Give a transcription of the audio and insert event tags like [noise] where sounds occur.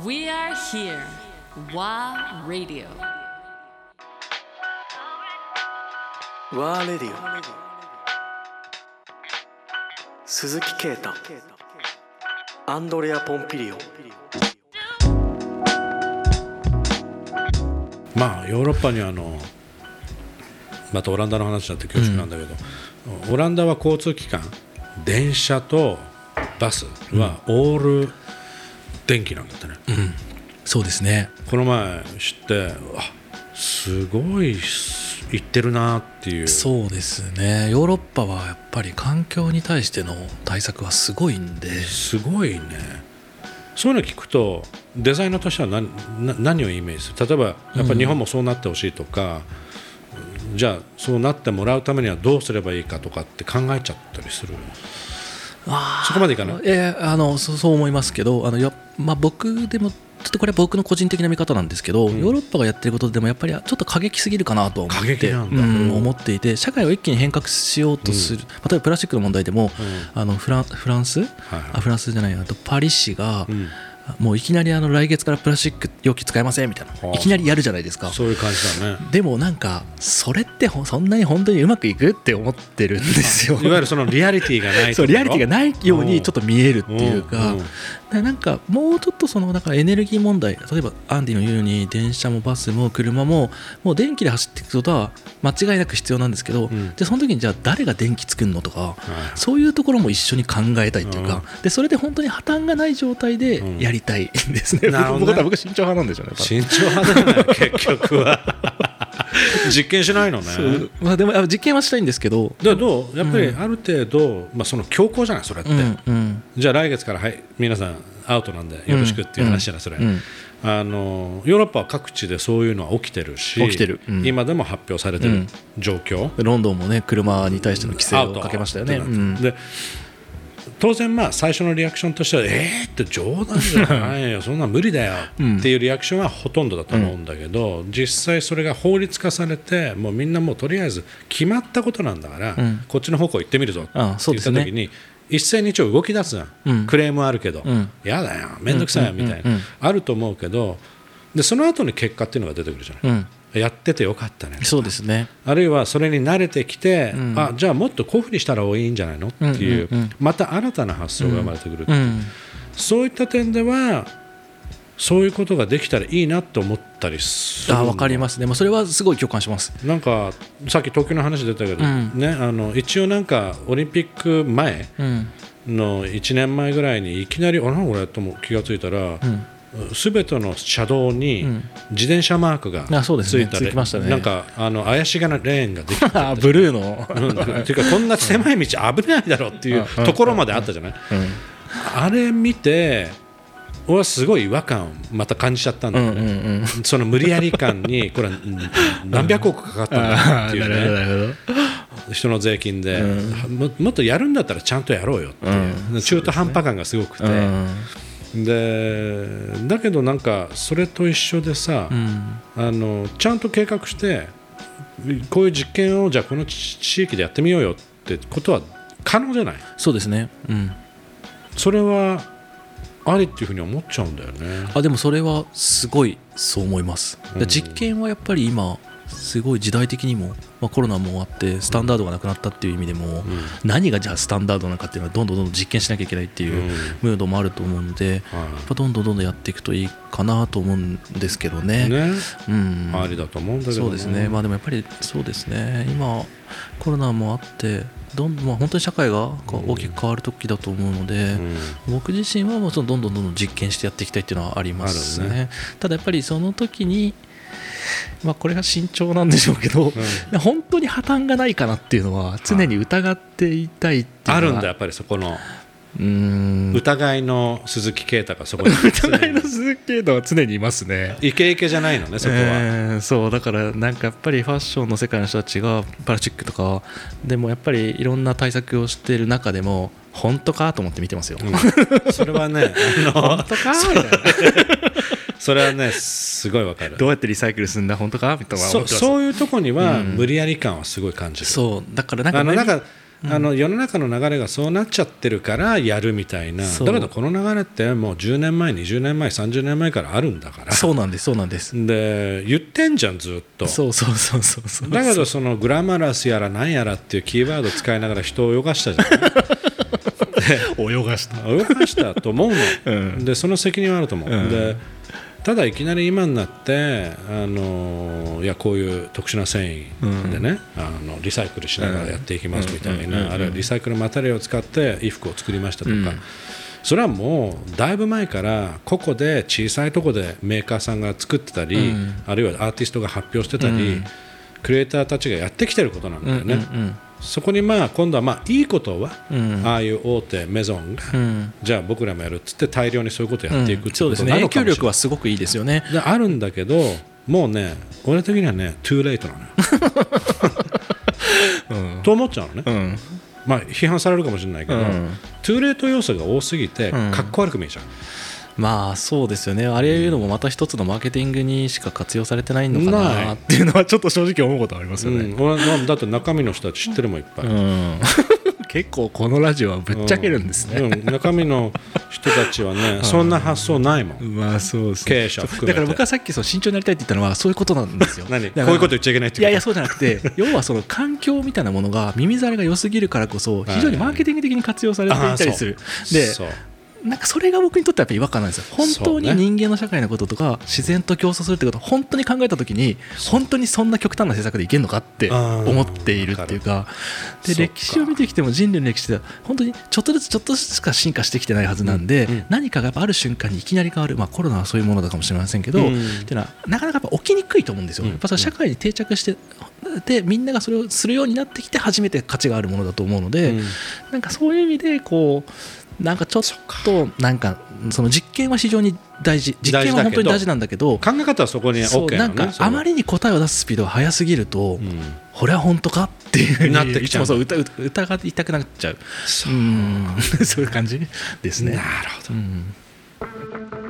We are here. WA Radio. ワーレディオ鈴木啓太アンドレア・ポンピリオまあヨーロッパにはあのまたオランダの話になって恐縮なんだけど、オランダは交通機関電車とバスはオール電気なんだってね、そうですね。この前知ってあすごい行ってるなっていう。そうですね。ヨーロッパはやっぱり環境に対しての対策はすごいんで。すごいね。そういうの聞くとデザイナーとしては何な何をイメージする？例えばやっぱり日本もそうなってほしいとか、じゃあそうなってもらうためにはどうすればいいかとかって考えちゃったりする？そこまでいかない？えーあのそうそう思いますけどあのや、まあ、僕でもちょっとこれは僕の個人的な見方なんですけど、ヨーロッパがやってることでもやっぱりちょっと過激すぎるかなと思過ってうん思っていて社会を一気に変革しようとする、例えばプラスチックの問題でも、あのフランフランス、はいあフランスじゃないあとパリ市が、んもういきなりあの来月からプラスチック容器使えませんみたいはあ。ないきなりやるじゃないですか。そういう感じだね。でもなんかそれってほそんなに本当にうまくいくって思ってるんですよ。[laughs] いわゆるそのリアリティがないそうリアリティがないようにちょっと見えるっていうか。なんかもうちょっとそのなんかエネルギー問題例えばアンディの言うように電車もバスも車ももう電気で走っていくことは間違いなく必要なんですけど、ん。でその時にじゃあ誰が電気作るのとか、そういうところも一緒に考えたいっていうか、でそれで本当に破綻がない状態でやりたいんですね、なるほどね。僕は僕は慎重派なんでしょうね慎重派だよね結局は。[laughs] 実験しないのね。まあ、でもあ実験はしたいんですけど、でどう？やっぱりある程度、まあ、その強行じゃないそれって、うんうん。じゃあ来月からはい皆さんアウトなんでよろしくっていう話じゃないそれ、うんあのヨーロッパは各地でそういうのは起きてるし起きてる。うん。今でも発表されてる状況、ロンドンもね車に対しての規制をかけましたよね。で当然まあ最初のリアクションとしてはえーって冗談じゃないよ。[laughs] そんな無理だよ。っていうリアクションはほとんどだと思うんだけど、実際それが法律化されてもうみんなもうとりあえず決まったことなんだから、こっちの方向行ってみるぞってあ言った時に、一斉に一応動き出すじゃん、うん。クレームはあるけど、ん。やだよ面倒くさいよみたいな、あると思うけどでその後に結果っていうのが出てくるじゃない、うん。やっててよかったねそうですね。あるいはそれに慣れてきて、あじゃあもっとこういうふうにしたらいいんじゃないの？っていう,、うんうん。うんまた新たな発想が生まれてくる、う。んそういった点ではそういうことができたらいいなと思ったりするあ分かります。ね、まあ、それはすごい共感します。なんかさっき東京の話出たけど、うん。ね、あの一応なんかオリンピック前うん。の1年前ぐらいにいきなりあなんこれとも気がついたら、んすべての車道にん。自転車マークがついたつきましたね。なんかあの怪しげなレーンができてあブルーの、うん、っていうかこんな狭い道危ないだろっていうところまであったじゃない？あれ見て俺はすごい違和感をまた感じちゃったんだよね、うんうんその無理やり感にこれ何百億かかったんだっていうね。る人の税金で、ももっとやるんだったらちゃんとやろうよっていう、中途半端感がすごくて、でだけどなんかそれと一緒でさ、あのちゃんと計画してこういう実験をじゃあこの地地域でやってみようよってことは可能じゃない？そうですね、うん、それはありっていうふうに思っちゃうんだよね。あでもそれはすごいそう思います、うん。実験はやっぱり今すごい時代的にも、まあ、コロナもあってスタンダードがなくなったっていう意味でも、何がじゃあスタンダードなのかっていうのはどんどんどんどん実験しなきゃいけないっていうムードもあると思うので、はいやっぱどんどんどんどんやっていくといいかなと思うんですけどね。ね、うん、ありだと思うんだけどそうですね、まあ、でもやっぱりそうですね、今、コロナもあって、どんまあ、本当に社会が大きく変わる時だと思うので、僕自身はもうそのどんどんどんどん実験してやっていきたいっていうのはありますね。ね。ただやっぱりその時にまあ、これが慎重なんでしょうけど、本当に破綻がないかなっていうのは常に疑っていたいっていうあるんだやっぱりそこの。うーん。疑いの鈴木啓太がそこに。[laughs] 疑いの鈴木啓太は常にいますね。イケイケじゃないのねそこは、えーそうだからなんかやっぱりファッションの世界の人たちがプラスチックとかでもやっぱりいろんな対策をしている中でも本当かと思って見てますよ、うん。それはね本当かみたいなそれはねすごいわかる。どうやってリサイクルするんだ？本当か？みたいなそそういうとこにはうん。無理やり感はすごい感じる、そうだからなんかあのなんかあの世の中の流れがそうなっちゃってるからやるみたいな。だけどこの流れってもう10年前20年前30年前からあるんだから。そうなんですそうなんです。で言ってんじゃんずっと。そうそうそうそうそう。だけどそのグラマラスやら何やらっていうキーワード使いながら人を泳がしたじゃない [laughs] 泳がした。泳がしたと思うの、うん。でその責任はあると思う、うん。でただいきなり今になってあのいやこういう特殊な繊維でね、あのリサイクルしながらやっていきますみたいな、あるいはリサイクルマテリアルを使って衣服を作りましたとか、うん。それはもうだいぶ前から個々で小さいとこでメーカーさんが作ってたり、うん。あるいはアーティストが発表してたり、うん。クリエイターたちがやってきてることなんだよね。うんそこにまあ今度はまあいいことは、うん。ああいう大手メゾンが、うん。じゃあ僕らもやるっつって大量にそういうことをやっていくってそうことなの影響力かもしれない。はすごくいいですよね。であるんだけどもうね俺的にはねトゥーレイトなのよ。[laughs] うん。と思っちゃうのね、うん。まあ批判されるかもしれないけど、うん。トゥーレイト要素が多すぎてうん。かっこ悪く見えちゃう、まあそうですよね。あれいうのもまた一つのマーケティングにしか活用されてないのかなっていうのはちょっと正直思うことありますよね。うん。だって中身の人たち知ってるもんいっぱい、うん [laughs] 結構このラジオはぶっちゃけるんですね、うん。中身の人たちはねそんな発想ないもん。まあそうです経営者だから僕はさっきその慎重になりたいって言ったのはそういうことなんですよ。何？こういうこと言っちゃいけないっていやいやこそうじゃなくて [laughs] 要はその環境みたいなものが耳障りが良すぎるからこそ非常にマーケティング的に活用されていたりする。でとそうなんかそれが僕にとってはやっぱ違和感なんですよ。本当に人間の社会のこととか自然と競争するってことを本当に考えた時に本当にそんな極端な政策でいけるのかって思っているっていうか。で歴史を見てきても人類の歴史では本当にちょっとずつちょっとずつしか進化してきてないはずなんで、うんうん。何かがやっぱある瞬間にいきなり変わる、まあ、コロナはそういうものだかもしれませんけど、うん。っていうのはなかなかやっぱ起きにくいと思うんですよ、うん。やっぱその社会に定着してでみんながそれをするようになってきて初めて価値があるものだと思うので、うん。なんかそういう意味でこうなんかちょっとなんかその実験は非常に大事実験は本当に大事なんだけど。考え方はそこに OK ななんのねかあまりに答えを出すスピードが速すぎると、うん。これは本当かっていうなってきちゃういつもそう疑いたくなっちゃう。そううん。[laughs] そういう感じですね。なるほど。うん